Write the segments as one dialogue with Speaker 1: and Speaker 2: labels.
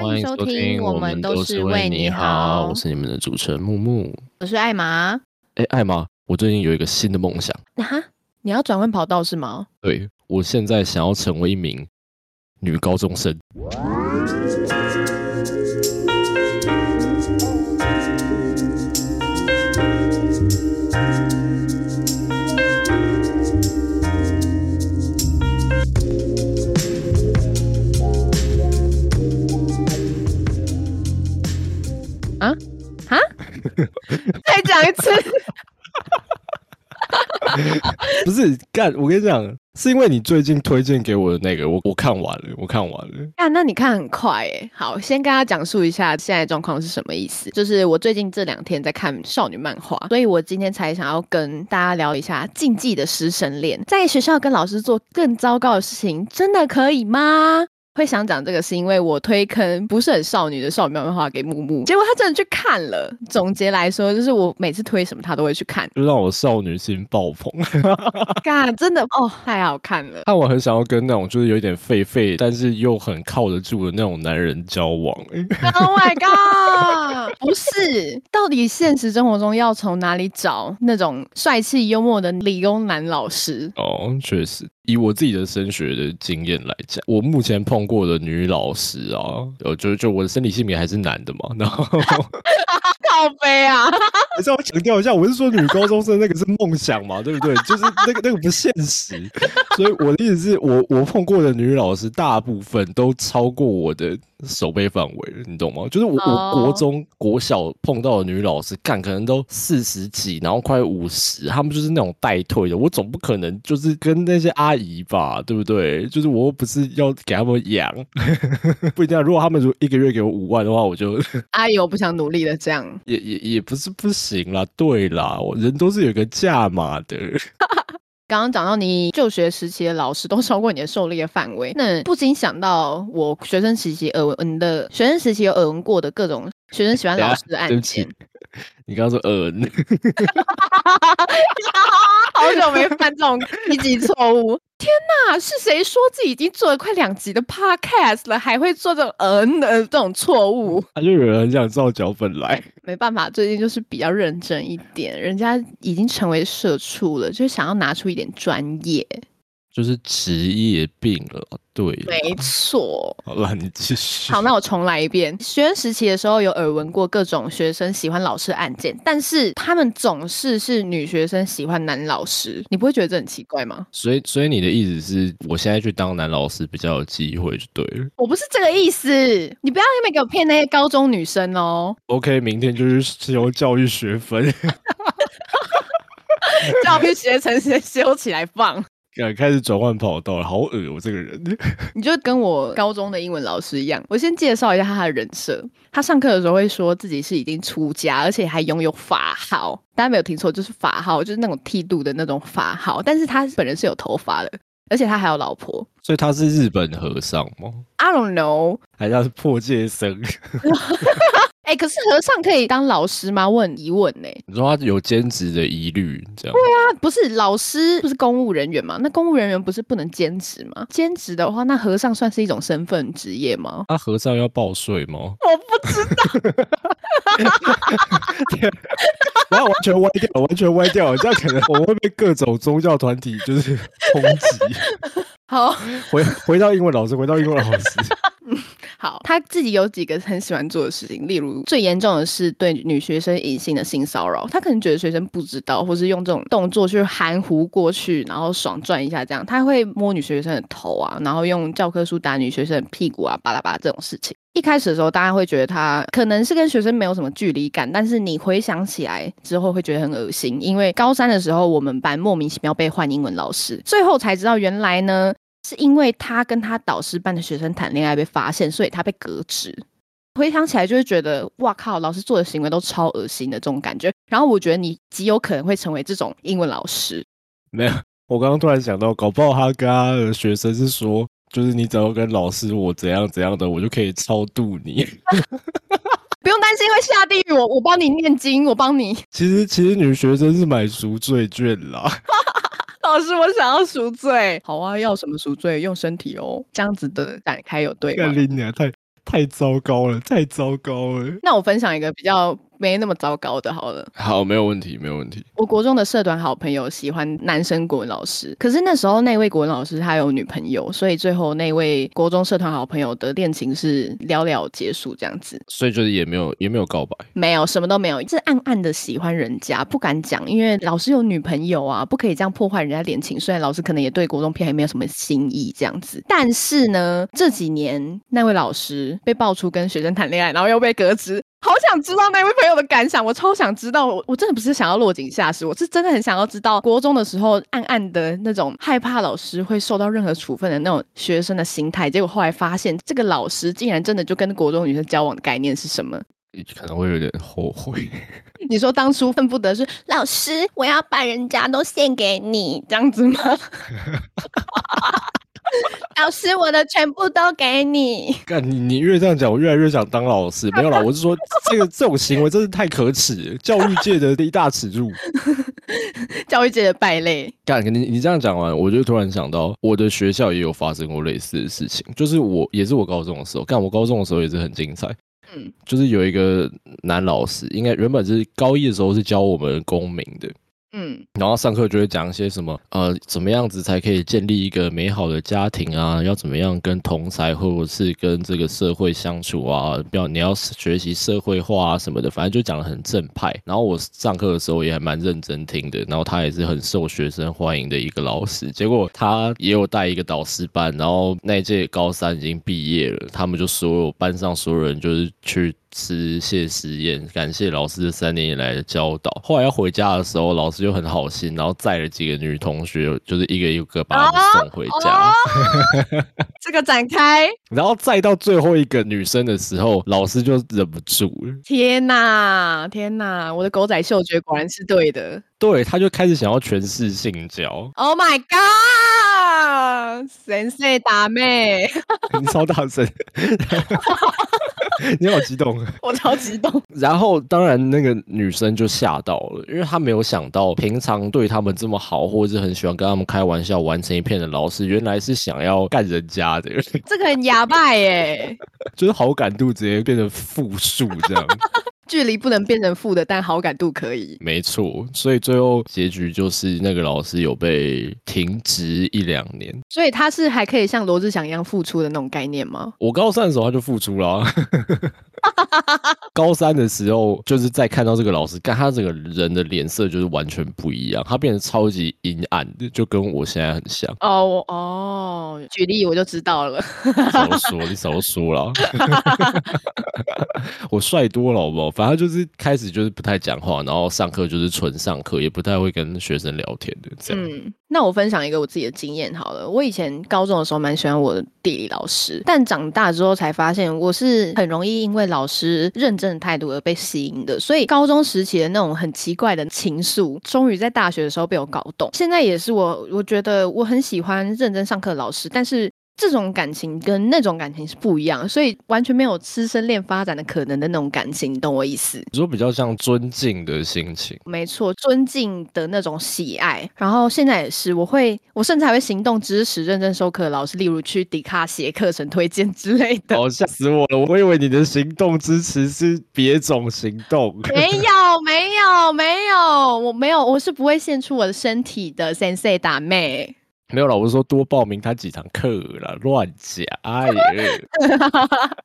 Speaker 1: 欢迎收听，我们都是为你好，我是你们的主持人木木，
Speaker 2: 我是艾玛。
Speaker 1: 哎，艾玛，我最近有一个新的梦想。
Speaker 2: 哈，你要转换跑道是吗？
Speaker 1: 对，我现在想要成为一名女高中生。
Speaker 2: 再讲一次，
Speaker 1: 不是干？我跟你讲，是因为你最近推荐给我的那个，我我看完了，我看完了。
Speaker 2: 啊，那你看很快哎。好，先跟大家讲述一下现在状况是什么意思。就是我最近这两天在看少女漫画，所以我今天才想要跟大家聊一下禁忌的师生恋，在学校跟老师做更糟糕的事情，真的可以吗？会想讲这个是因为我推坑不是很少女的少女漫画给木木，结果他真的去看了。总结来说，就是我每次推什么他都会去看，
Speaker 1: 就让我少女心爆棚。
Speaker 2: 嘎，真的哦，太好看了。
Speaker 1: 但我很想要跟那种就是有点废废，但是又很靠得住的那种男人交往。
Speaker 2: Oh my god！不是，到底现实生活中要从哪里找那种帅气幽默的理工男老师？
Speaker 1: 哦，确实。以我自己的升学的经验来讲，我目前碰过的女老师啊，就就我的生理性别还是男的嘛，然后
Speaker 2: 靠背啊，
Speaker 1: 还是要强调一下，我是说女高中生那个是梦想嘛，对不对？就是那个那个不现实，所以我的意思是我我碰过的女老师大部分都超过我的。手背范围了，你懂吗？就是我我国中国小碰到的女老师，干可能都四十几，然后快五十，他们就是那种代退的。我总不可能就是跟那些阿姨吧，对不对？就是我又不是要给他们养，不一定。如果他们如果一个月给我五万的话，我就
Speaker 2: 阿姨，我不想努力了，这样
Speaker 1: 也也也不是不行啦。对啦，我人都是有个价码的。
Speaker 2: 刚刚讲到你就学时期的老师都超过你的受力的范围，那不禁想到我学生时期耳闻的学生时期有耳闻过的各种学生喜欢老师的案件。
Speaker 1: 你刚刚说耳闻。
Speaker 2: 好久没犯这种低级错误，天哪！是谁说自己已经做了快两集的 podcast 了，还会做这种嗯的这种错误？
Speaker 1: 他就有人想照脚本来，
Speaker 2: 没办法，最近就是比较认真一点，人家已经成为社畜了，就是想要拿出一点专业。
Speaker 1: 就是职业病了，对，
Speaker 2: 没错。
Speaker 1: 好了，你继续。
Speaker 2: 好，那我重来一遍。学生时期的时候有耳闻过各种学生喜欢老师案件，但是他们总是是女学生喜欢男老师，你不会觉得这很奇怪吗？
Speaker 1: 所以，所以你的意思是我现在去当男老师比较有机会，就对了。
Speaker 2: 我不是这个意思，你不要因为给我骗那些高中女生哦。
Speaker 1: OK，明天就是修教育学分，
Speaker 2: 教育学程先修起来放。
Speaker 1: 开始转换跑道了，好恶我这个人。
Speaker 2: 你就跟我高中的英文老师一样，我先介绍一下他的人设。他上课的时候会说自己是已经出家，而且还拥有法号。大家没有听错，就是法号，就是那种剃度的那种法号。但是他本人是有头发的，而且他还有老婆。
Speaker 1: 所以他是日本和尚吗
Speaker 2: ？I don't know，
Speaker 1: 还是是破戒僧？
Speaker 2: 哎，可是和尚可以当老师吗？我很疑问呢。
Speaker 1: 你说他有兼职的疑虑，这样？
Speaker 2: 对啊，不是老师，不是公务人员吗？那公务人员不是不能兼职吗？兼职的话，那和尚算是一种身份职业吗？
Speaker 1: 那和尚要报税吗？
Speaker 2: 我不知道。
Speaker 1: 然后完全歪掉，完全歪掉，这样可能我会被各种宗教团体就是 抨击。
Speaker 2: 好，
Speaker 1: 回回到英文老师，回到英文老师。
Speaker 2: 好，他自己有几个很喜欢做的事情，例如最严重的是对女学生隐性的性骚扰。他可能觉得学生不知道，或是用这种动作去含糊过去，然后爽转一下这样。他会摸女学生的头啊，然后用教科书打女学生的屁股啊，巴拉巴拉这种事情。一开始的时候，大家会觉得他可能是跟学生没有什么距离感，但是你回想起来之后，会觉得很恶心。因为高三的时候，我们班莫名其妙被换英文老师，最后才知道原来呢。是因为他跟他导师班的学生谈恋爱被发现，所以他被革职。回想起来就会觉得，哇靠，老师做的行为都超恶心的这种感觉。然后我觉得你极有可能会成为这种英文老师。
Speaker 1: 没有，我刚刚突然想到，搞不好他跟他的学生是说，就是你只要跟老师我怎样怎样的，我就可以超度你。
Speaker 2: 不用担心会下地狱，我我帮你念经，我帮你。
Speaker 1: 其实其实女学生是买赎罪券啦。
Speaker 2: 老师，我想要赎罪。好啊，要什么赎罪？用身体哦，这样子的展开有对吗？
Speaker 1: 太太糟糕了，太糟糕了。
Speaker 2: 那我分享一个比较没那么糟糕的，好了。
Speaker 1: 好，没有问题，没有问题。
Speaker 2: 我国中的社团好朋友喜欢男生国文老师，可是那时候那位国文老师他有女朋友，所以最后那位国中社团好朋友的恋情是寥寥结束这样子。
Speaker 1: 所以就是也没有也没有告白，
Speaker 2: 没有什么都没有，是暗暗的喜欢人家，不敢讲，因为老师有女朋友啊，不可以这样破坏人家恋情。虽然老师可能也对国中片还没有什么心意这样子，但是呢，这几年那位老师被爆出跟学生谈恋爱，然后又被革职。好想知道那位朋友的感想，我超想知道。我我真的不是想要落井下石，我是真的很想要知道国中的时候暗暗的那种害怕老师会受到任何处分的那种学生的心态。结果后来发现，这个老师竟然真的就跟国中女生交往的概念是什么？
Speaker 1: 可能会有点后悔。
Speaker 2: 你说当初恨不得是老师，我要把人家都献给你这样子吗？老师，我的全部都给你。
Speaker 1: 干你，你越这样讲，我越来越想当老师。没有啦，我是说这个这种行为真是太可耻，教育界的一大耻辱，
Speaker 2: 教育界的败类。
Speaker 1: 干你，你这样讲完，我就突然想到，我的学校也有发生过类似的事情，就是我也是我高中的时候，干我高中的时候也是很精彩。嗯，就是有一个男老师，应该原本是高一的时候是教我们公民的。嗯，然后上课就会讲一些什么，呃，怎么样子才可以建立一个美好的家庭啊？要怎么样跟同才或者是跟这个社会相处啊？不要你要学习社会化啊什么的，反正就讲的很正派。然后我上课的时候也还蛮认真听的。然后他也是很受学生欢迎的一个老师。结果他也有带一个导师班，然后那届高三已经毕业了，他们就所有班上所有人就是去。吃谢实验，感谢老师三年以来的教导。后来要回家的时候，老师就很好心，然后载了几个女同学，就是一个一个把他们送回家。
Speaker 2: 这个展开，
Speaker 1: 然后再到最后一个女生的时候，老师就忍不住了。
Speaker 2: 天哪，天哪！我的狗仔嗅觉果然是对的。
Speaker 1: 对，他就开始想要诠释性交。
Speaker 2: Oh my god！神圣大妹，
Speaker 1: 你 超大声。你好激动，
Speaker 2: 我超激动。
Speaker 1: 然后当然那个女生就吓到了，因为她没有想到平常对他们这么好，或者是很喜欢跟他们开玩笑、玩成一片的老师，原来是想要干人家的。
Speaker 2: 这个很哑巴耶，
Speaker 1: 就是好感度直接变成负数这样。
Speaker 2: 距离不能变成负的，但好感度可以。
Speaker 1: 没错，所以最后结局就是那个老师有被停职一两年。
Speaker 2: 所以他是还可以像罗志祥一样付出的那种概念吗？
Speaker 1: 我高三的时候他就付出了。高三的时候，就是在看到这个老师，跟他这个人的脸色就是完全不一样，他变得超级阴暗的，就跟我现在很像。
Speaker 2: 哦哦，举例我就知道了。
Speaker 1: 少说，你少说了。我帅多了，好不好？反正就是开始就是不太讲话，然后上课就是纯上课，也不太会跟学生聊天的这样。嗯，
Speaker 2: 那我分享一个我自己的经验好了。我以前高中的时候蛮喜欢我的地理老师，但长大之后才发现我是很容易因为老师认真的态度而被吸引的，所以高中时期的那种很奇怪的情愫，终于在大学的时候被我搞懂。现在也是我，我觉得我很喜欢认真上课的老师，但是。这种感情跟那种感情是不一样，所以完全没有师生恋发展的可能的那种感情，你懂我意思？
Speaker 1: 你说比较像尊敬的心情，
Speaker 2: 没错，尊敬的那种喜爱。然后现在也是，我会，我甚至还会行动支持认真授课的老师，例如去迪卡写课程推荐之类的。
Speaker 1: 哦，吓死我了！我以为你的行动支持是别种行动。
Speaker 2: 没有，没有，没有，我没有，我是不会献出我的身体的。Sensei 打妹。
Speaker 1: 没有了，我是说多报名他几堂课了，乱讲，哎呀。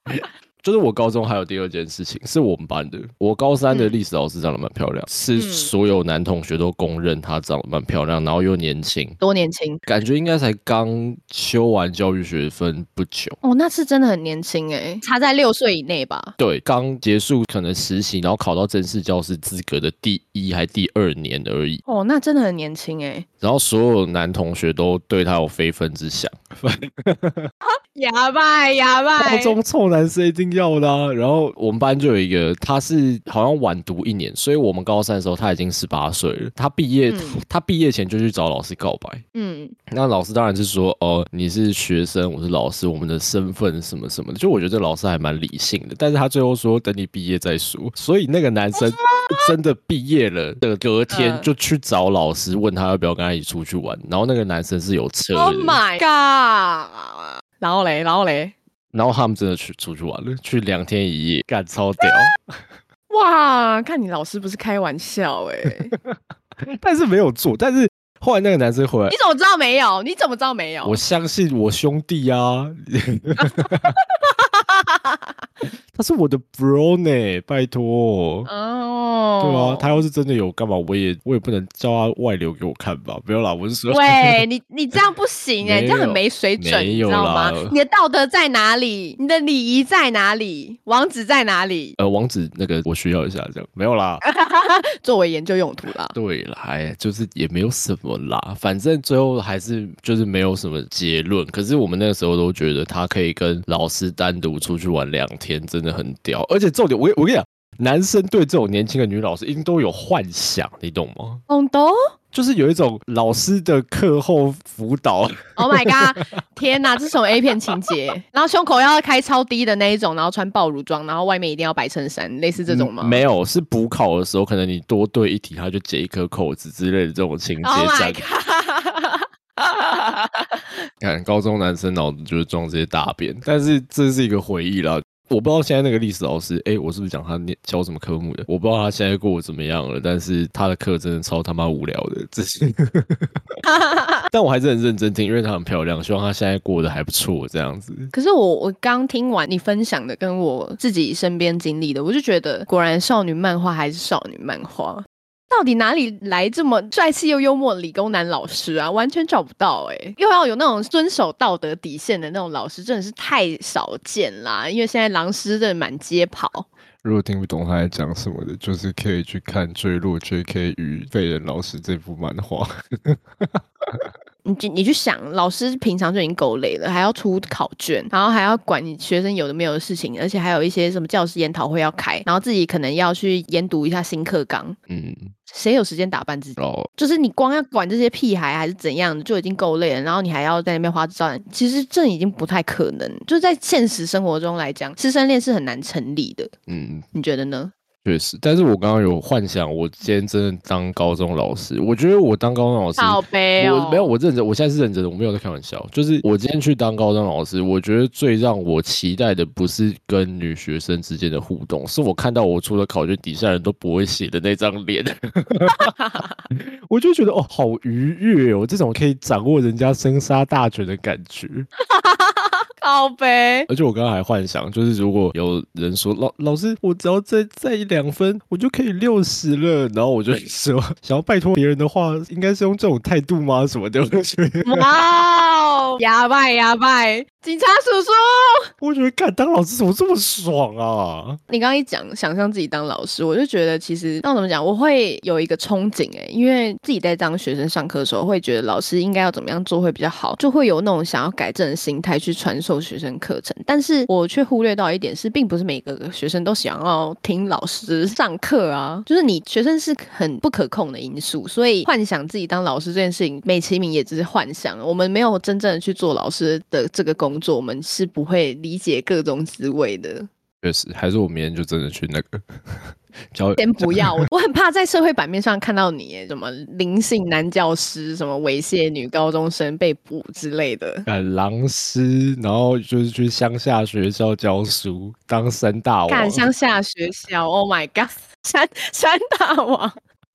Speaker 1: 就是我高中还有第二件事情，是我们班的。我高三的历史老师长得蛮漂亮，是所有男同学都公认她长得蛮漂亮，然后又年轻，
Speaker 2: 多年轻，
Speaker 1: 感觉应该才刚修完教育学分不久。
Speaker 2: 哦，那是真的很年轻哎，差在六岁以内吧？
Speaker 1: 对，刚结束可能实习，然后考到正式教师资格的第一还第二年而已。
Speaker 2: 哦，那真的很年轻哎。
Speaker 1: 然后所有男同学都对她有非分之想。
Speaker 2: 哑巴，哑巴，
Speaker 1: 高中臭男生一定要的。然后我们班就有一个，他是好像晚读一年，所以我们高三的时候他已经十八岁了。他毕业，他毕业前就去找老师告白。嗯，那老师当然是说，哦，你是学生，我是老师，我们的身份什么什么的。就我觉得这老师还蛮理性的，但是他最后说等你毕业再说。所以那个男生 真的毕业了的隔天就去找老师，问他要不要跟他一起出去玩。然后那个男生是有车的。
Speaker 2: Oh my god！然后嘞，然后嘞，
Speaker 1: 然后他们真的去出去玩了，去两天一夜，干超屌。
Speaker 2: 哇，看你老师不是开玩笑哎、
Speaker 1: 但是没有做，但是后来那个男生回来
Speaker 2: 你，怎么知道没有？你怎么知道没有？
Speaker 1: 我相信我兄弟啊，他是我的 bro 呢，拜托。
Speaker 2: 哦，
Speaker 1: 对啊，他要是真的有干嘛，我也我也不能叫他外流给我看吧？不要啦，我是说，
Speaker 2: 喂，你你这样不行哎、
Speaker 1: 没
Speaker 2: 你这样很没水准，你知道吗？你的道德在哪里？你的礼仪在哪里？王子在哪里？
Speaker 1: 呃，王子那个我需要一下，这样没有啦。
Speaker 2: 作为研究用途啦。
Speaker 1: 对啦，哎，就是也没有什么啦，反正最后还是就是没有什么结论。可是我们那个时候都觉得他可以跟老师单独出去玩两天，真的很屌。而且重点，我我跟你讲，男生对这种年轻的女老师一定都有幻想，你懂吗？
Speaker 2: 懂懂
Speaker 1: 就是有一种老师的课后辅导
Speaker 2: ，？Oh my god！天哪，这是什么 A 片情节？然后胸口要开超低的那一种，然后穿暴乳装，然后外面一定要白衬衫，类似这种吗？
Speaker 1: 嗯没有，是补考的时候，可能你多对一题，他就解一颗扣子之类的这种情节
Speaker 2: Oh
Speaker 1: 展
Speaker 2: my god！
Speaker 1: 看高中男生脑子就是装这些大便，但是这是一个回忆啦。我不知道现在那个历史老师，哎、我是不是讲他教什么科目的？我不知道他现在过得怎么样了，但是他的课真的超他妈无聊的，这些。但我还是很认真听，因为她很漂亮，希望她现在过得还不错，这样子。
Speaker 2: 可是我我刚听完你分享的，跟我自己身边经历的，我就觉得果然少女漫画还是少女漫画。到底哪里来这么帅气又幽默的理工男老师啊？完全找不到哎、又要有那种遵守道德底线的那种老师，真的是太少见啦。因为现在狼师真的满街跑。
Speaker 1: 如果听不懂他在讲什么的，就是可以去看《坠落 J.K. 与废人老师》这幅漫画。
Speaker 2: 你去你去想，老师平常就已经够累了，还要出考卷，然后还要管你学生有的没有的事情，而且还有一些什么教师研讨会要开，然后自己可能要去研读一下新课纲，
Speaker 1: 嗯，
Speaker 2: 谁有时间打扮自己？
Speaker 1: 哦，
Speaker 2: 就是你光要管这些屁孩还是怎样的，就已经够累了，然后你还要在那边花枝招展，其实这已经不太可能。就是在现实生活中来讲，师生恋是很难成立的，
Speaker 1: 嗯，
Speaker 2: 你觉得呢？
Speaker 1: 确实，但是我刚刚有幻想，我今天真的当高中老师，我觉得我当高中老师，
Speaker 2: 好悲哦，
Speaker 1: 我没有，我认真，我现在是认真的，我没有在开玩笑。就是我今天去当高中老师，我觉得最让我期待的不是跟女学生之间的互动，是我看到我出了考卷底下人都不会写的那张脸，我就觉得哦，好愉悦哦，这种可以掌握人家生杀大权的感觉。
Speaker 2: 好悲。
Speaker 1: 而且我刚刚还幻想，就是如果有人说老老师，我只要再再一两分，我就可以六十了，然后我就说想要拜托别人的话，应该是用这种态度吗？什么的，
Speaker 2: 哇哦，哑巴哑巴，警察叔叔，
Speaker 1: 我觉得，干当老师怎么这么爽啊？
Speaker 2: 你刚刚一讲想象自己当老师，我就觉得其实那怎么讲，我会有一个憧憬哎、因为自己在当学生上课的时候，会觉得老师应该要怎么样做会比较好，就会有那种想要改正的心态去传授学生课程。但是我却忽略到一点是，并不是每个学生都想要听老师上课啊，就是你学生是很不可控的因素，所以幻想自己当老师这件事情，美其名也只是幻想，我们没有真正的去做老师的这个工作，我们是不会理解各种滋味的。
Speaker 1: 确实，还是我明天就真的去那个 教
Speaker 2: 先不要，我我很怕在社会版面上看到你耶，什么灵性男教师，什么猥亵女高中生被捕之类的。
Speaker 1: 干狼师，然后就是去乡下学校教书，当山大王
Speaker 2: 看。乡下学校，Oh my God，山山大王，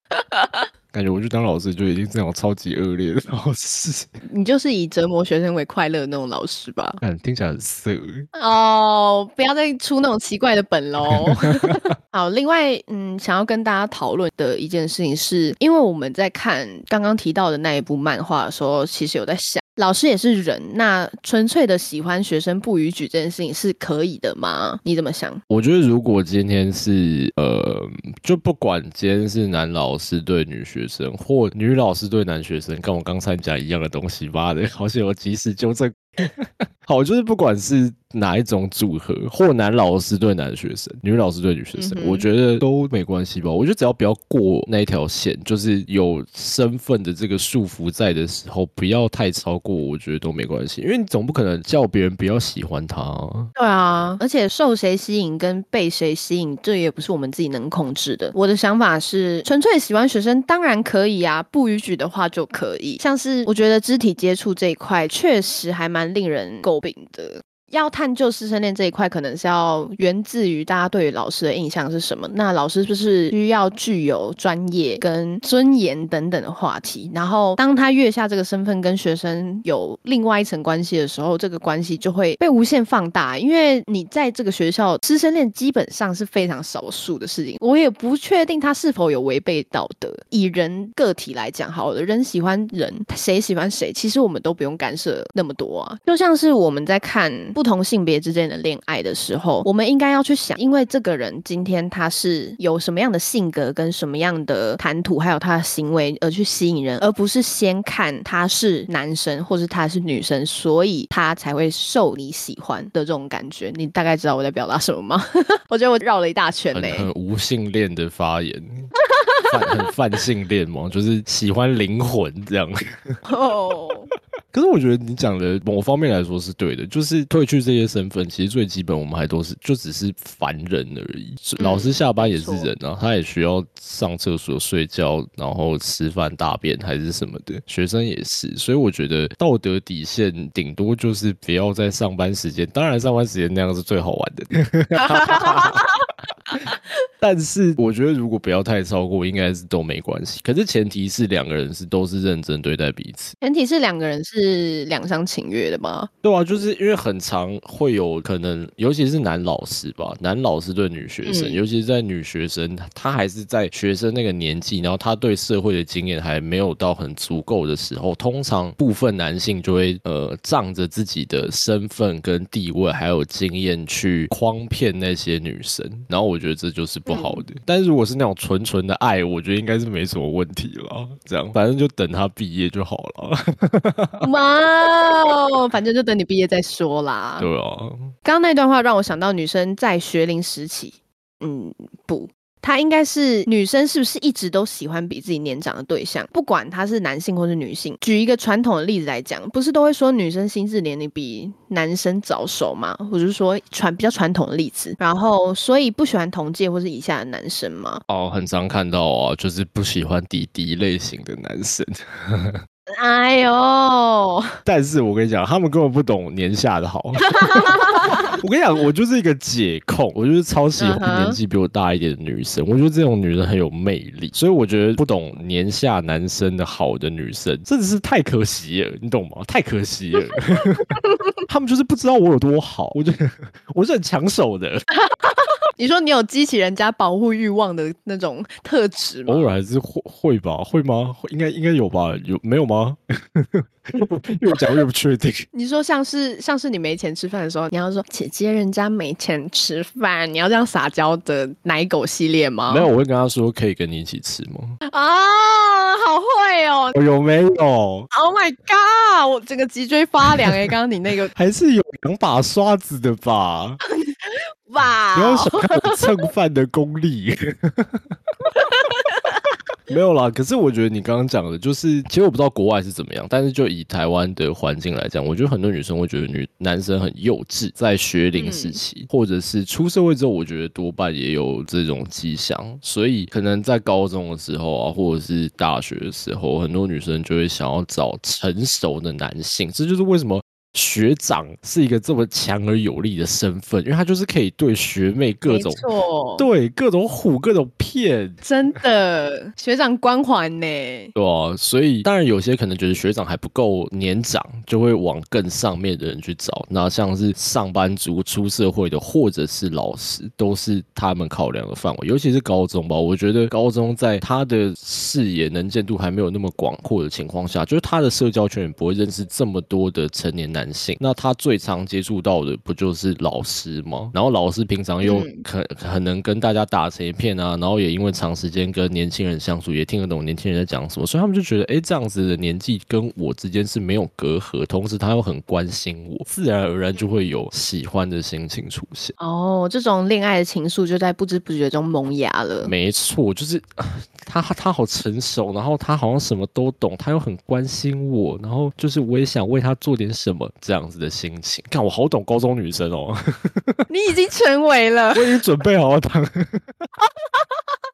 Speaker 1: 感觉我去当老师就已经是那种超级恶劣的老师，
Speaker 2: 你就是以折磨学生为快乐的那种老师吧？
Speaker 1: 嗯听起来很色。
Speaker 2: 哦，不要再出那种奇怪的本喽。好，另外，嗯，想要跟大家讨论的一件事情是，因为我们在看刚刚提到的那一部漫画的时候，其实有在想，老师也是人，那纯粹的喜欢学生不逾矩这件事情是可以的吗？你怎么想？
Speaker 1: 我觉得如果今天是呃，就不管今天是男老师对女学生，或女老师对男学生，跟我刚才讲一样的东西，妈的，好像有及时纠正。好，就是不管是哪一种组合，或男老师对男学生，女老师对女学生，
Speaker 2: 嗯
Speaker 1: 我觉得都没关系吧。我觉得只要不要过那一条线，就是有身份的这个束缚在的时候，不要太超过，我觉得都没关系。因为你总不可能叫别人不要喜欢他啊、
Speaker 2: 对啊，而且受谁吸引跟被谁吸引，这也不是我们自己能控制的。我的想法是，纯粹喜欢学生当然可以啊，不逾矩的话就可以。像是我觉得肢体接触这一块，确实还蛮令人诟病的。要探究师生恋这一块，可能是要源自于大家对于老师的印象是什么。那老师是不是需要具有专业跟尊严等等的话题？然后当他越下这个身份跟学生有另外一层关系的时候，这个关系就会被无限放大。因为你在这个学校师生恋基本上是非常少数的事情，我也不确定他是否有违背道德。以人个体来讲，好了，人喜欢人，谁喜欢谁，其实我们都不用干涉那么多啊。就像是我们在看不同性别之间的恋爱的时候，我们应该要去想，因为这个人今天他是有什么样的性格跟什么样的谈吐，还有他的行为而去吸引人，而不是先看他是男生或是他是女生，所以他才会受你喜欢的这种感觉。你大概知道我在表达什么吗？我觉得我绕了一大圈嘞，
Speaker 1: 很无性恋的发言。泛 很泛性恋嘛，就是喜欢灵魂这样。哦，可是我觉得你讲的某方面来说是对的，就是褪去这些身份，其实最基本我们还都是就只是凡人而已。老师下班也是人啊，他也需要上厕所、睡觉，然后吃饭、大便还是什么的。学生也是，所以我觉得道德底线顶多就是不要在上班时间，当然上班时间那样是最好玩的。但是我觉得，如果不要太超过，应该是都没关系。可是前提是两个人是都是认真对待彼此，
Speaker 2: 前提是两个人是两厢情愿的吗？
Speaker 1: 对啊，就是因为很常会有可能，尤其是男老师吧，男老师对女学生，尤其是在女学生，她还是在学生那个年纪，然后她对社会的经验还没有到很足够的时候，通常部分男性就会呃仗着自己的身份跟地位还有经验去诓骗那些女生，然后我觉得这就是不好的。但是如果是那种纯纯的爱，我觉得应该是没什么问题了。这样，反正就等他毕业就好了。
Speaker 2: 哇，反正就等你毕业再说啦。
Speaker 1: 对啊，
Speaker 2: 刚刚那段话让我想到女生在学龄时期，嗯，不。她应该是女生，是不是一直都喜欢比自己年长的对象？不管他是男性或是女性。举一个传统的例子来讲，不是都会说女生心智年龄比男生早熟吗？或者是说传比较传统的例子，然后所以不喜欢同届或是以下的男生吗？
Speaker 1: 哦，很常看到啊，就是不喜欢弟弟类型的男生。
Speaker 2: 哎呦！
Speaker 1: 但是我跟你讲，他们根本不懂年下的好。我跟你讲，我就是一个解控，我就是超喜欢年纪比我大一点的女生。我觉得这种女人很有魅力，所以我觉得不懂年下男生的好的女生，真的是太可惜了，你懂吗？太可惜了。他们就是不知道我有多好，我就 我是很抢手的。
Speaker 2: 你说你有激起人家保护欲望的那种特质吗？
Speaker 1: 偶尔还是会会吧？会吗？应该应该有吧？有没有吗？越讲越不确定。
Speaker 2: 你说像是像是你没钱吃饭的时候，你要说姐姐人家没钱吃饭，你要这样撒娇的奶狗系列吗？
Speaker 1: 没有，我会跟他说可以跟你一起吃吗？
Speaker 2: 啊，好会哦！
Speaker 1: 有没有
Speaker 2: ？Oh my god！我整个脊椎发凉哎！刚刚你那个
Speaker 1: 还是有两把刷子的吧？
Speaker 2: 哇！
Speaker 1: 不要小看我蹭饭的功力。没有啦，可是我觉得你刚刚讲的，就是其实我不知道国外是怎么样，但是就以台湾的环境来讲，我觉得很多女生会觉得女男生很幼稚，在学龄时期，或者是出社会之后，我觉得多半也有这种迹象，所以可能在高中的时候啊，或者是大学的时候，很多女生就会想要找成熟的男性，这就是为什么。学长是一个这么强而有力的身份，因为他就是可以对学妹各种对各种唬、各种骗，
Speaker 2: 真的学长光环呢？
Speaker 1: 对啊，所以当然有些可能觉得学长还不够年长，就会往更上面的人去找。那像是上班族、出社会的，或者是老师，都是他们考量的范围。尤其是高中吧，我觉得高中在他的视野能见度还没有那么广阔的情况下，就是他的社交圈也不会认识这么多的成年男。男性，那他最常接触到的不就是老师吗？然后老师平常又可很能跟大家打成一片啊，然后也因为长时间跟年轻人相处，也听得懂年轻人在讲什么，所以他们就觉得，哎，这样子的年纪跟我之间是没有隔阂，同时他又很关心我，自然而然就会有喜欢的心情出现。
Speaker 2: 哦，这种恋爱的情愫就在不知不觉中萌芽了。
Speaker 1: 没错，就是 他他好成熟，然后他好像什么都懂，他又很关心我，然后就是我也想为他做点什么。这样子的心情，看我好懂高中女生哦。
Speaker 2: 你已经成为了，
Speaker 1: 我已经准备好了当。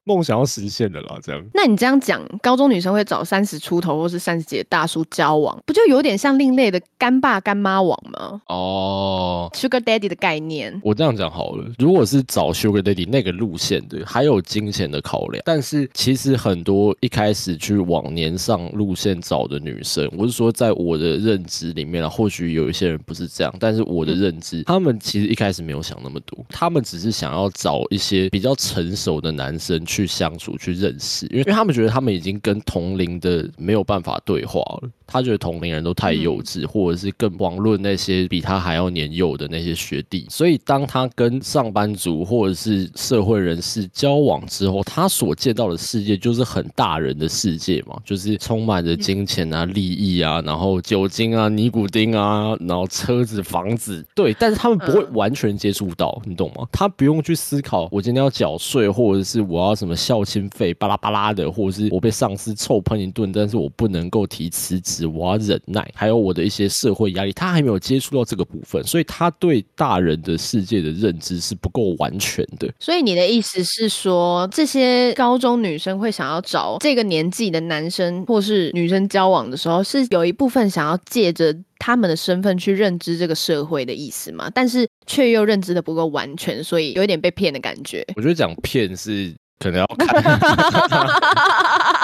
Speaker 1: 梦想要实现的啦，这样。
Speaker 2: 那你这样讲，高中女生会找三十出头或是三十几的大叔交往，不就有点像另类的干爸干妈网吗
Speaker 1: 哦
Speaker 2: ，？Sugar Daddy 的概念。
Speaker 1: 我这样讲好了，如果是找 Sugar Daddy 那个路线的，还有金钱的考量，但是其实很多一开始去往年上路线找的女生，我是说在我的认知里面啊，或许有一些人不是这样，但是我的认知，他们其实一开始没有想那么多，他们只是想要找一些比较成熟的男生去相处、去认识，因为因为他们觉得他们已经跟同龄的没有办法对话了。他觉得同龄人都太幼稚，或者是更遑论那些比他还要年幼的那些学弟。所以，当他跟上班族或者是社会人士交往之后，他所见到的世界就是很大人的世界嘛，就是充满着金钱啊、利益啊，然后酒精啊、尼古丁啊，然后车子、房子，对。但是他们不会完全接触到，你懂吗？他不用去思考我今天要缴税，或者是我要什么孝亲费巴拉巴拉的，或者是我被上司臭喷一顿，但是我不能够提辞职，我要忍耐，还有我的一些社会压力，他还没有接触到这个部分，所以他对大人的世界的认知是不够完全的。
Speaker 2: 所以你的意思是说，这些高中女生会想要找这个年纪的男生或是女生交往的时候，是有一部分想要借着他们的身份去认知这个社会的意思吗？但是却又认知的不够完全，所以有一点被骗的感觉。
Speaker 1: 我觉得讲骗是肯定要看，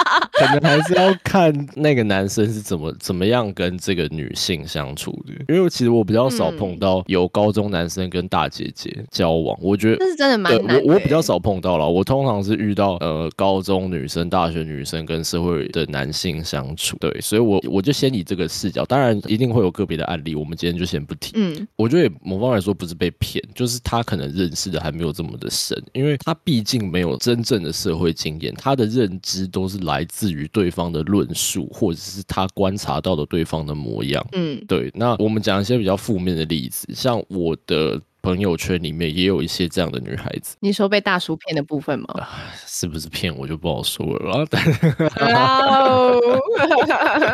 Speaker 1: 可能还是要看那个男生是怎么怎么样跟这个女性相处的。因为其实我比较少碰到有高中男生跟大姐姐交往，我觉得
Speaker 2: 这是真的蛮
Speaker 1: 对
Speaker 2: 难的
Speaker 1: 我我比较
Speaker 2: 欸
Speaker 1: 少碰到了，我通常是遇到呃高中女生、大学女生跟社会的男性相处，对，所以我我就先以这个视角，当然一定会有个别的案例，我们今天就先不提。
Speaker 2: 嗯，
Speaker 1: 我觉得也某方来说不是被骗，就是他可能认识的还没有这么的深，因为他毕竟没有真正的社会经验，他的认知都是来自于对方的论述，或者是他观察到的对方的模样。
Speaker 2: 嗯，
Speaker 1: 对，那我们讲一些比较负面的例子，像我的朋友圈里面也有一些这样的女孩子，
Speaker 2: 你说被大叔骗的部分吗？
Speaker 1: 是不是骗我就不好说了啦。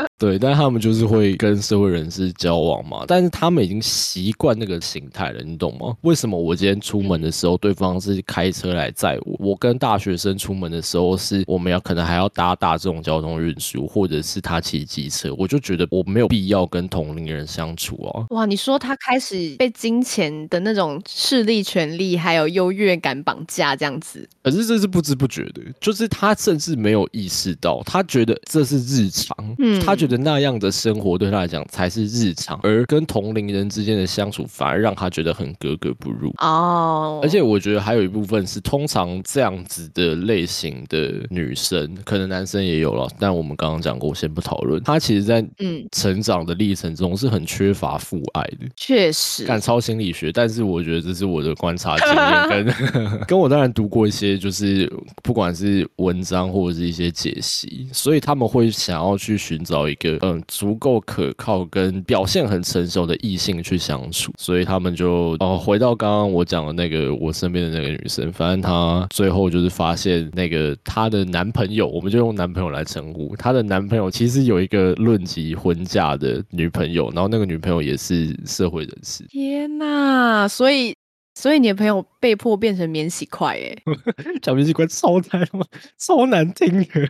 Speaker 1: 对，但他们就是会跟社会人士交往嘛，但是他们已经习惯那个形态了，你懂吗？为什么我今天出门的时候，对方是开车来载我？我跟大学生出门的时候，是我们要可能还要搭大众交通运输，或者是他骑机车，我就觉得我没有必要跟同龄人相处啊。
Speaker 2: 哇，你说他开始被金钱的那种势力、权力还有优越感绑架，这样子，
Speaker 1: 可是这是不知不觉的，就是他甚至没有意识到，他觉得这是日常，
Speaker 2: 嗯
Speaker 1: 他觉得那样的生活对他来讲才是日常，而跟同龄人之间的相处反而让他觉得很格格不入。
Speaker 2: 哦，
Speaker 1: 而且我觉得还有一部分是，通常这样子的类型的女生，可能男生也有了，但我们刚刚讲过，先不讨论。她其实，在
Speaker 2: 嗯，
Speaker 1: 成长的历程中是很缺乏父爱的。
Speaker 2: 确实，
Speaker 1: 干超心理学，但是我觉得这是我的观察经验，跟 跟我当然读过一些，就是不管是文章或者是一些解析，所以他们会想要去寻找一个嗯足够可靠跟表现很成熟的异性去相处，所以他们就哦回到刚刚我讲的那个我身边的那个女生，反正她最后就是发现那个她的男朋友，我们就用男朋友来称呼，她的男朋友其实有一个论及婚嫁的女朋友，然后那个女朋友也是社会人士。
Speaker 2: 天呐，所以所以你的朋友被迫变成免洗块，哎，
Speaker 1: 小明机关超难吗？超难听的，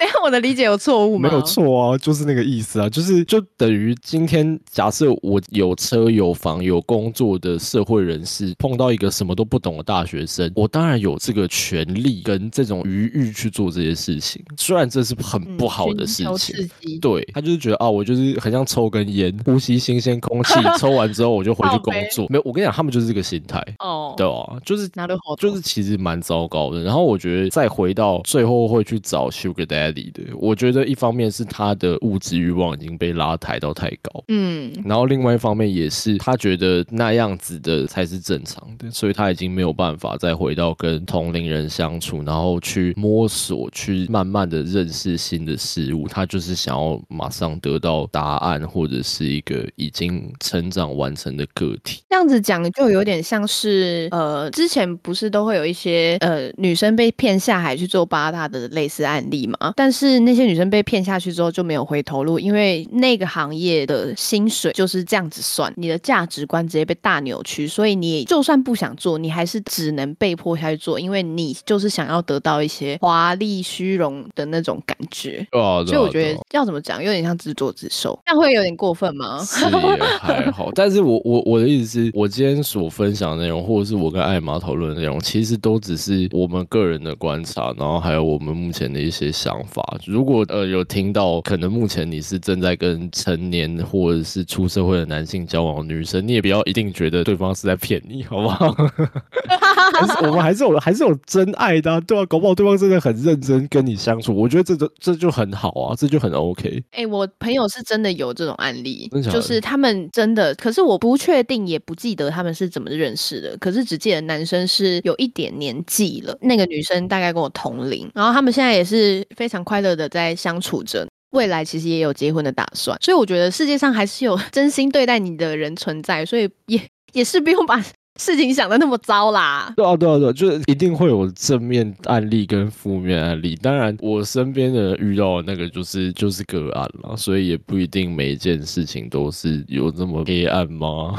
Speaker 2: 等一下我的理解有错误吗？
Speaker 1: 没有，错啊，就是那个意思啊，就是就等于今天假设我有车有房有工作的社会人士，碰到一个什么都不懂的大学生，我当然有这个权利跟这种余裕去做这些事情，虽然这是很
Speaker 2: 嗯
Speaker 1: 不好的事情。对他就是觉得啊，我就是很像抽根烟，呼吸新鲜空气，抽完之后我就回去工作。没有，我跟你讲，他们就是这个心态，
Speaker 2: 哦，
Speaker 1: 对啊，就是
Speaker 2: 拿得好，
Speaker 1: 就是其实蛮糟糕的。然后我觉得再回到最后会去找 Sugar Daddy 的，我觉得一方面是他的物质欲望已经被拉抬到太高。
Speaker 2: 嗯，
Speaker 1: 然后另外一方面也是他觉得那样子的才是正常的，所以他已经没有办法再回到跟同龄人相处，然后去摸索，去慢慢的认识新的事物。他就是想要马上得到答案，或者是一个已经成长完成的个体。
Speaker 2: 这样子讲就有点像是呃，之前不是都会有一些呃女生被骗下海去做八大的类似案例嘛？但是那些女生被骗下去之后就没有回头路，因为那个行业的薪水就是这样子算，你的价值观直接被大扭曲，所以你就算不想做，你还是只能被迫下去做，因为你就是想要得到一些华丽虚荣的那种感觉。
Speaker 1: 啊，
Speaker 2: 所以我觉得要怎么讲，有点像自作自受，这样会有点过分吗？
Speaker 1: 是也还好，但是我我我的意思是，我今天所分享的内容，或者是我跟艾玛讨论的内容，其实都只是我们个人的观察，然后还有我们目前的一些想法。如果呃有听到，可能目前你是正在跟成年或者是出社会的男性交往，女生你也不要一定觉得对方是在骗你，好不好？我们还是有还是有真爱的，对啊，搞不好对方真的很认真跟你相处，我觉得这就这就很好啊，这就很 OK。
Speaker 2: 哎，我朋友是真的有这种案例，就是他们真的，可是我不确定，也不记得他们是怎么认识的，可是只记得男生是有一点年纪了，那个女生大概跟我同龄，然后他们现在也是非常快乐的在相处着，未来其实也有结婚的打算，所以我觉得世界上还是有 真心对待你的人存在，所以也也是不用把。事情想的那么糟啦？
Speaker 1: 对啊，对啊，对，就是一定会有正面案例跟负面案例。当然，我身边的遇到的那个就是就是个案了，所以也不一定每一件事情都是有这么黑暗吗？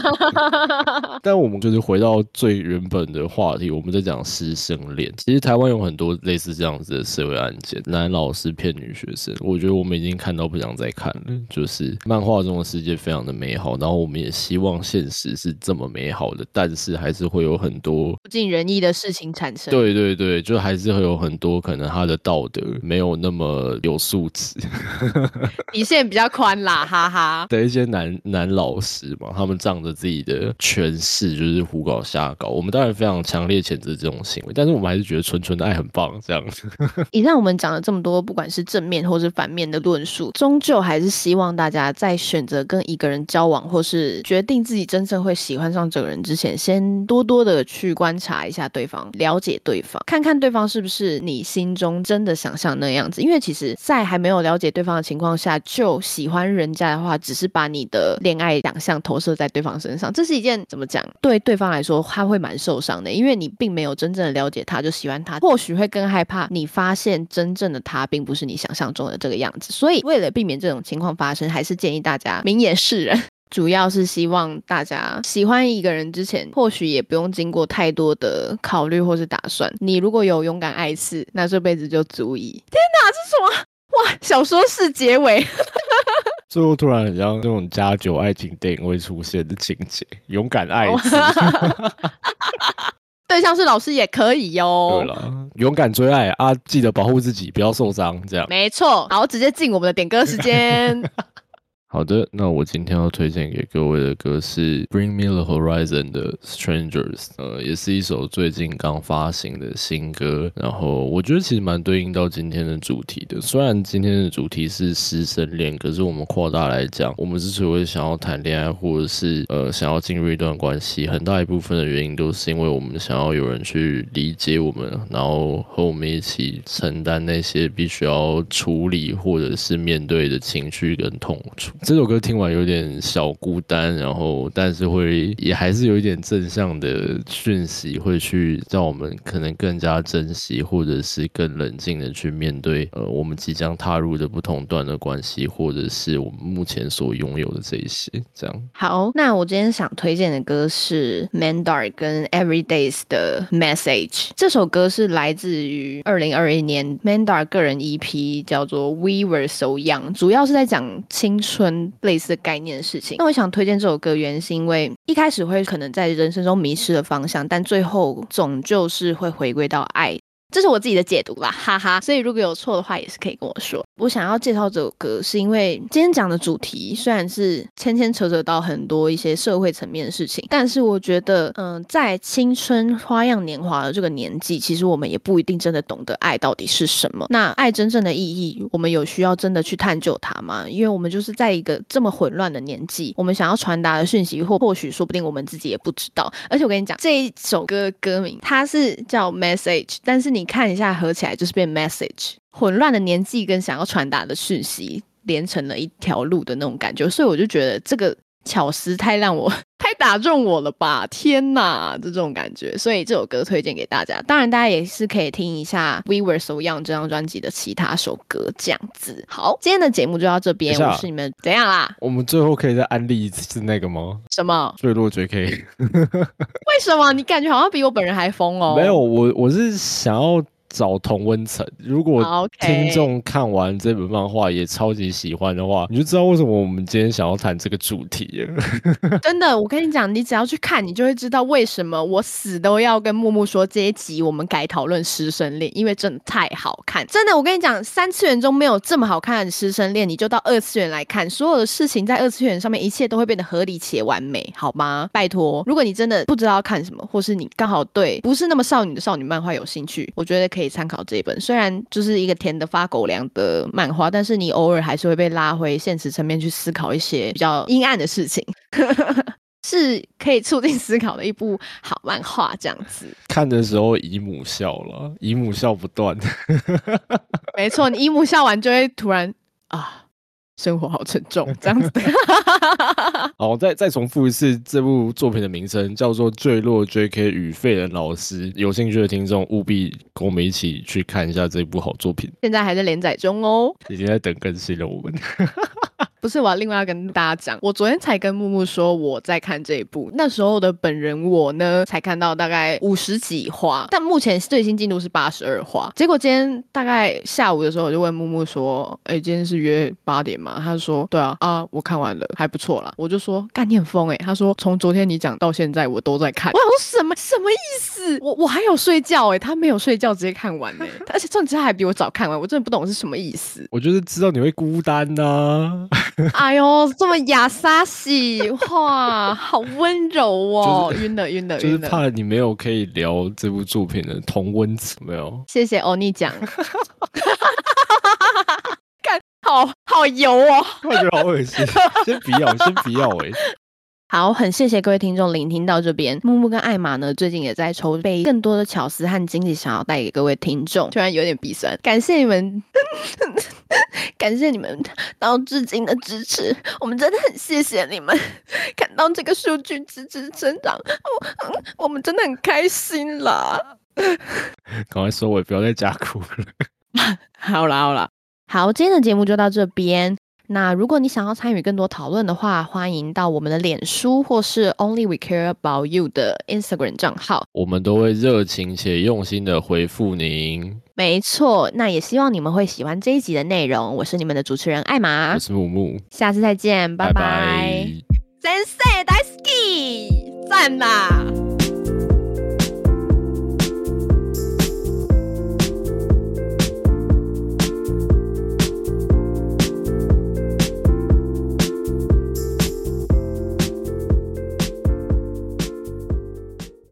Speaker 1: 但我们就是回到最原本的话题，我们在讲师生恋。其实台湾有很多类似这样子的社会案件，男老师骗女学生。我觉得我们已经看到不想再看了。就是漫画中的世界非常的美好，然后我们也希望现实是这么。美好的，但是还是会有很多
Speaker 2: 不尽人意的事情产生。
Speaker 1: 对对对，就还是会有很多可能他的道德没有那么有素质
Speaker 2: 底线比较宽啦，哈哈。
Speaker 1: 的一些男男老师嘛，他们仗着自己的权势，就是胡搞瞎搞。我们当然非常强烈谴责这种行为，但是我们还是觉得纯纯的爱很棒。这样子。
Speaker 2: 以上我们讲了这么多，不管是正面或是反面的论述，终究还是希望大家在选择跟一个人交往，或是决定自己真正会喜欢。上这个人之前，先多多的去观察一下对方，了解对方，看看对方是不是你心中真的想象那样子。因为其实，在还没有了解对方的情况下，就喜欢人家的话，只是把你的恋爱想象投射在对方身上，这是一件怎么讲？对对方来说，他会蛮受伤的，因为你并没有真正的了解他，就喜欢他，或许会更害怕你发现真正的他并不是你想象中的这个样子。所以，为了避免这种情况发生，还是建议大家明眼示人。主要是希望大家喜欢一个人之前，或许也不用经过太多的考虑或是打算。你如果有勇敢爱一次，那这辈子就足以。天哪，这什么？哇，小说式结尾，
Speaker 1: 最后突然很像那种加酒爱情电影会出现的情节，勇敢爱一次。
Speaker 2: 对象是老师也可以哟。
Speaker 1: 对了，勇敢追爱啊，记得保护自己，不要受伤。这样
Speaker 2: 没错。好，直接进我们的点歌时间。
Speaker 1: 好的，那我今天要推荐给各位的歌是《Bring Me the Horizon》的《Strangers》，呃，也是一首最近刚发行的新歌。然后我觉得其实蛮对应到今天的主题的。虽然今天的主题是师生恋，可是我们扩大来讲，我们之所以想要谈恋爱，或者是呃想要进入一段关系，很大一部分的原因都是因为我们想要有人去理解我们，然后和我们一起承担那些必须要处理或者是面对的情绪跟痛楚。这首歌听完有点小孤单，然后但是会也还是有一点正向的讯息，会去让我们可能更加珍惜，或者是更冷静的去面对呃我们即将踏入的不同段的关系，或者是我们目前所拥有的这一些。这样
Speaker 2: 好，那我今天想推荐的歌是 Mandar 跟 Everydays 的 Message。这首歌是来自于二零二一年 Mandar 个人 EP，叫做 We Were So Young，主要是在讲青春。类似概念的事情，那我想推荐这首歌，原因是因为一开始会可能在人生中迷失了方向，但最后总就是会回归到爱。这是我自己的解读啦，哈哈。所以如果有错的话，也是可以跟我说。我想要介绍这首歌，是因为今天讲的主题虽然是牵牵扯扯到很多一些社会层面的事情，但是我觉得，嗯，在青春花样年华的这个年纪，其实我们也不一定真的懂得爱到底是什么。那爱真正的意义，我们有需要真的去探究它吗？因为我们就是在一个这么混乱的年纪，我们想要传达的讯息，或或许说不定我们自己也不知道。而且我跟你讲，这一首歌歌名它是叫 Message，但是你看一下合起来就是变 Message。混乱的年纪跟想要传达的讯息连成了一条路的那种感觉，所以我就觉得这个巧思太让我 太打中我了吧！天哪，这种感觉，所以这首歌推荐给大家。当然，大家也是可以听一下《We Were So Young》这张专辑的其他首歌，这样子。好，今天的节目就到这边，我是你们怎样啦？
Speaker 1: 我们最后可以再安利一次那个吗？
Speaker 2: 什么？
Speaker 1: 坠落 JK。
Speaker 2: 为什么？你感觉好像比我本人还疯哦？
Speaker 1: 没有，我我是想要找同温层。如果听众看完这本漫画也超级喜欢的话，你就知道为什么我们今天想要谈这个主题了。
Speaker 2: 真的，我跟你讲，你只要去看，你就会知道为什么我死都要跟木木说这一集我们改讨论师生恋，因为真的太好看。真的，我跟你讲，三次元中没有这么好看的师生恋，你就到二次元来看，所有的事情在二次元上面一切都会变得合理且完美，好吗？拜托，如果你真的不知道要看什么，或是你刚好对不是那么少女的少女漫画有兴趣，我觉得可以参考这一本。虽然就是一个甜的发狗粮的漫画，但是你偶尔还是会被拉回现实层面去思考一些比较阴暗的事情。是可以促进思考的一部好漫画，这样子。
Speaker 1: 看的时候姨母笑了，姨母笑不断。
Speaker 2: 没错，你姨母笑完就会突然啊，生活好沉重，这样子。
Speaker 1: 好，再再重复一次这部作品的名称，叫做《坠落 JK 与废人老师》。有兴趣的听众务必跟我们一起去看一下这部好作品。
Speaker 2: 现在还在连载中哦。
Speaker 1: 已经在等更新了，我们。
Speaker 2: 不是，我要另外要跟大家讲，我昨天才跟木木说我在看这一部，那时候的本人我呢才看到大概五十几话，但目前最新进度是八十二话。结果今天大概下午的时候，我就问木木说：“哎、今天是约八点吗？”他说：“对啊，啊，我看完了，还不错啦。”我就说：“干你很疯哎、他说：“从昨天你讲到现在，我都在看。”我想说什么什么意思？我我还有睡觉哎、他没有睡觉直接看完哎、而且甚至他还比我早看完，我真的不懂是什么意思。
Speaker 1: 我就是知道你会孤单呐、
Speaker 2: 哎呦，这么雅莎喜，哇，好温柔哦！晕了，晕了，
Speaker 1: 就是。怕你没有可以聊这部作品的同温层，有没有？
Speaker 2: 谢谢欧尼讲，看，好好油哦。
Speaker 1: 我觉得好恶心，先不要，先不要哎、
Speaker 2: 好，很谢谢各位听众聆听到这边。木木跟艾玛呢，最近也在筹备更多的巧思和惊喜，想要带给各位听众。虽然有点鼻酸，感谢你们，感谢你们到至今的支持，我们真的很谢谢你们。看到这个数据直直增长，我嗯我们真的很开心啦。
Speaker 1: 赶快收尾，不要再加哭了。
Speaker 2: 好啦好啦，好，今天的节目就到这边。那如果你想要参与更多讨论的话，欢迎到我们的脸书或是 Only We Care About You 的 Instagram 账号。
Speaker 1: 我们都会热情且用心的回复您。
Speaker 2: 没错，那也希望你们会喜欢这一集的内容。我是你们的主持人艾玛
Speaker 1: 我，是木木，
Speaker 2: 下次再见，拜
Speaker 1: 拜
Speaker 2: 拜。先生大好き，赞啦！